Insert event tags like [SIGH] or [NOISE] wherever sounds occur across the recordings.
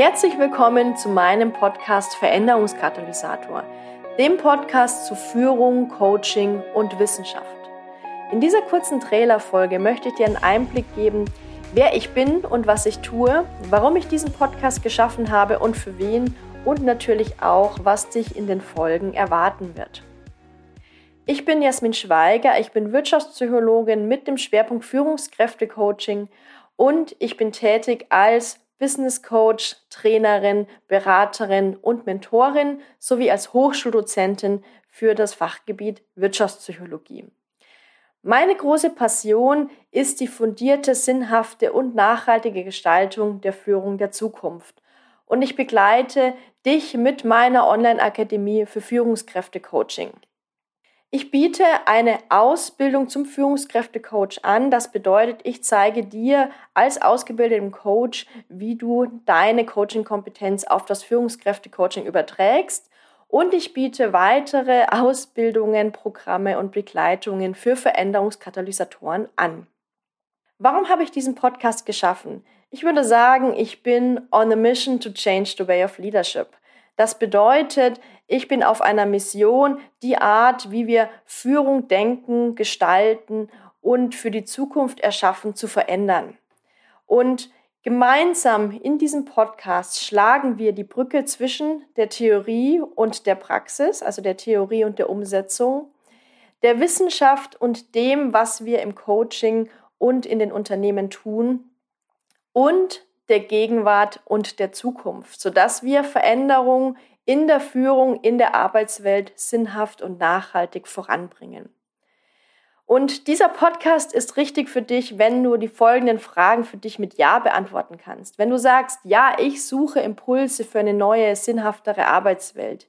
Herzlich willkommen zu meinem Podcast Veränderungskatalysator, dem Podcast zu Führung, Coaching und Wissenschaft. In dieser kurzen Trailerfolge möchte ich dir einen Einblick geben, wer ich bin und was ich tue, warum ich diesen Podcast geschaffen habe und für wen und natürlich auch, was dich in den Folgen erwarten wird. Ich bin Jasmin Schweiger, ich bin Wirtschaftspsychologin mit dem Schwerpunkt Führungskräftecoaching und ich bin tätig als Business Coach, Trainerin, Beraterin und Mentorin sowie als Hochschuldozentin für das Fachgebiet Wirtschaftspsychologie. Meine große Passion ist die fundierte, sinnhafte und nachhaltige Gestaltung der Führung der Zukunft. Und ich begleite dich mit meiner Online-Akademie für Führungskräfte-Coaching. Ich biete eine Ausbildung zum Führungskräftecoach an. Das bedeutet, ich zeige dir als ausgebildetem Coach, wie du deine Coaching-Kompetenz auf das Führungskräftecoaching überträgst. Und ich biete weitere Ausbildungen, Programme und Begleitungen für Veränderungskatalysatoren an. Warum habe ich diesen Podcast geschaffen? Ich würde sagen, ich bin on a mission to change the way of leadership. Das bedeutet, ich bin auf einer Mission, die Art, wie wir Führung denken, gestalten und für die Zukunft erschaffen, zu verändern. Und gemeinsam in diesem Podcast schlagen wir die Brücke zwischen der Theorie und der Praxis, also der Theorie und der Umsetzung, der Wissenschaft und dem, was wir im Coaching und in den Unternehmen tun und der Gegenwart und der Zukunft, sodass wir Veränderungen in der Führung, in der Arbeitswelt sinnhaft und nachhaltig voranbringen. Und dieser Podcast ist richtig für dich, wenn du die folgenden Fragen für dich mit Ja beantworten kannst. Wenn du sagst, ja, ich suche Impulse für eine neue, sinnhaftere Arbeitswelt.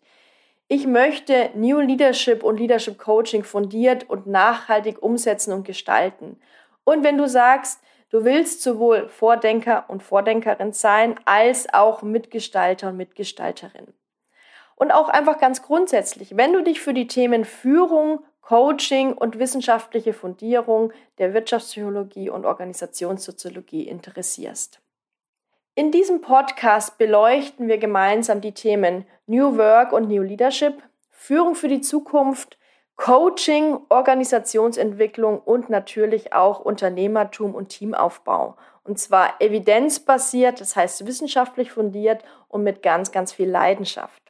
Ich möchte New Leadership und Leadership Coaching fundiert und nachhaltig umsetzen und gestalten. Und wenn du sagst, Du willst sowohl Vordenker und Vordenkerin sein, als auch Mitgestalter und Mitgestalterin. Und auch einfach ganz grundsätzlich, wenn du dich für die Themen Führung, Coaching und wissenschaftliche Fundierung der Wirtschaftspsychologie und Organisationssoziologie interessierst. In diesem Podcast beleuchten wir gemeinsam die Themen New Work und New Leadership, Führung für die Zukunft, Coaching, Organisationsentwicklung und natürlich auch Unternehmertum und Teamaufbau. Und zwar evidenzbasiert, das heißt wissenschaftlich fundiert und mit ganz, ganz viel Leidenschaft.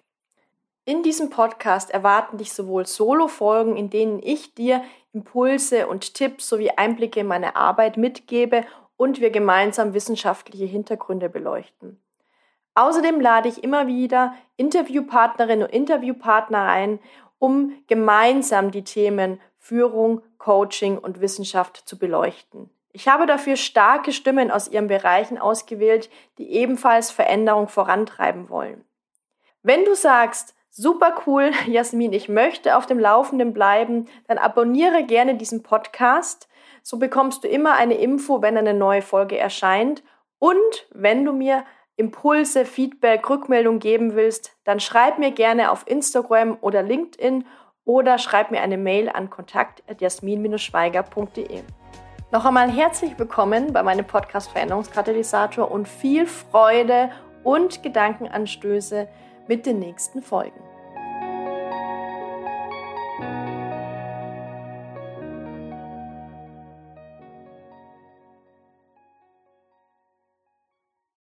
In diesem Podcast erwarten dich sowohl Solo-Folgen, in denen ich dir Impulse und Tipps sowie Einblicke in meine Arbeit mitgebe und wir gemeinsam wissenschaftliche Hintergründe beleuchten. Außerdem lade ich immer wieder Interviewpartnerinnen und Interviewpartner ein um gemeinsam die Themen Führung, Coaching und Wissenschaft zu beleuchten. Ich habe dafür starke Stimmen aus ihren Bereichen ausgewählt, die ebenfalls Veränderung vorantreiben wollen. Wenn du sagst, super cool, [LAUGHS] Jasmin, ich möchte auf dem Laufenden bleiben, dann abonniere gerne diesen Podcast. So bekommst du immer eine Info, wenn eine neue Folge erscheint. Und wenn du mir Impulse, Feedback, Rückmeldung geben willst, dann schreib mir gerne auf Instagram oder LinkedIn oder schreib mir eine Mail an kontakt.jasmin-schweiger.de. Noch einmal herzlich willkommen bei meinem Podcast Veränderungskatalysator und viel Freude und Gedankenanstöße mit den nächsten Folgen.